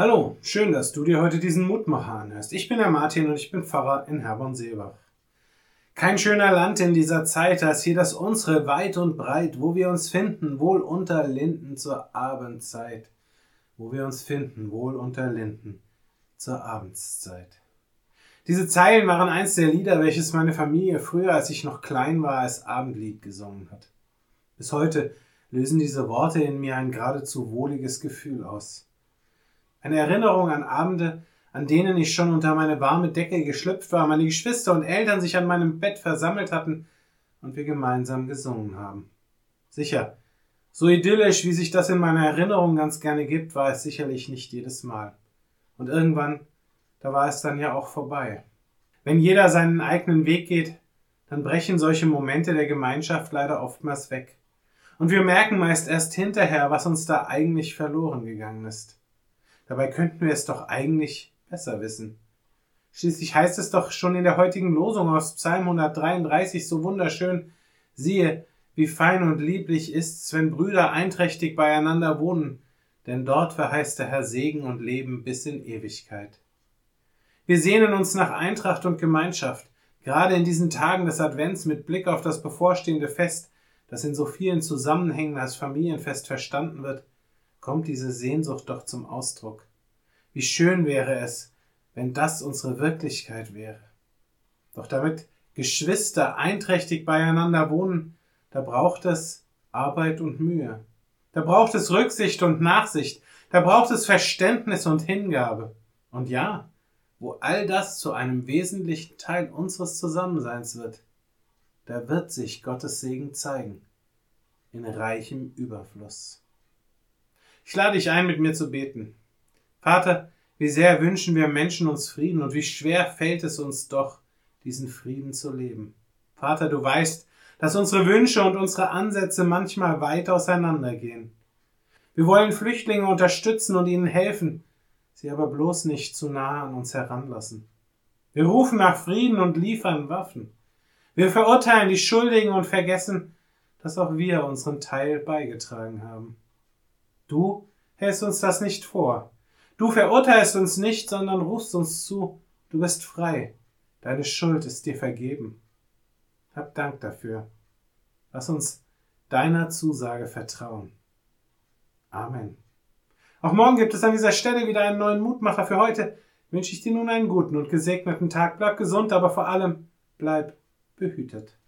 Hallo, schön, dass du dir heute diesen Mutmacher anhörst. Ich bin der Martin und ich bin Pfarrer in Herborn-Seebach. Kein schöner Land in dieser Zeit als hier das unsere weit und breit, wo wir uns finden, wohl unter Linden zur Abendzeit. Wo wir uns finden, wohl unter Linden zur Abendszeit. Diese Zeilen waren eins der Lieder, welches meine Familie früher, als ich noch klein war, als Abendlied gesungen hat. Bis heute lösen diese Worte in mir ein geradezu wohliges Gefühl aus. Eine Erinnerung an Abende, an denen ich schon unter meine warme Decke geschlüpft war, meine Geschwister und Eltern sich an meinem Bett versammelt hatten und wir gemeinsam gesungen haben. Sicher, so idyllisch, wie sich das in meiner Erinnerung ganz gerne gibt, war es sicherlich nicht jedes Mal. Und irgendwann, da war es dann ja auch vorbei. Wenn jeder seinen eigenen Weg geht, dann brechen solche Momente der Gemeinschaft leider oftmals weg. Und wir merken meist erst hinterher, was uns da eigentlich verloren gegangen ist. Dabei könnten wir es doch eigentlich besser wissen. Schließlich heißt es doch schon in der heutigen Losung aus Psalm 133 so wunderschön, siehe, wie fein und lieblich ist's, wenn Brüder einträchtig beieinander wohnen, denn dort verheißt der Herr Segen und Leben bis in Ewigkeit. Wir sehnen uns nach Eintracht und Gemeinschaft, gerade in diesen Tagen des Advents mit Blick auf das bevorstehende Fest, das in so vielen Zusammenhängen als Familienfest verstanden wird, kommt diese Sehnsucht doch zum Ausdruck. Wie schön wäre es, wenn das unsere Wirklichkeit wäre. Doch damit Geschwister einträchtig beieinander wohnen, da braucht es Arbeit und Mühe. Da braucht es Rücksicht und Nachsicht. Da braucht es Verständnis und Hingabe. Und ja, wo all das zu einem wesentlichen Teil unseres Zusammenseins wird, da wird sich Gottes Segen zeigen. In reichem Überfluss. Ich lade dich ein, mit mir zu beten. Vater, wie sehr wünschen wir Menschen uns Frieden und wie schwer fällt es uns doch, diesen Frieden zu leben. Vater, du weißt, dass unsere Wünsche und unsere Ansätze manchmal weit auseinandergehen. Wir wollen Flüchtlinge unterstützen und ihnen helfen, sie aber bloß nicht zu nah an uns heranlassen. Wir rufen nach Frieden und liefern Waffen. Wir verurteilen die Schuldigen und vergessen, dass auch wir unseren Teil beigetragen haben. Du hältst uns das nicht vor. Du verurteilst uns nicht, sondern rufst uns zu, du bist frei. Deine Schuld ist dir vergeben. Hab Dank dafür. Lass uns deiner Zusage vertrauen. Amen. Auch morgen gibt es an dieser Stelle wieder einen neuen Mutmacher. Für heute wünsche ich dir nun einen guten und gesegneten Tag. Bleib gesund, aber vor allem bleib behütet.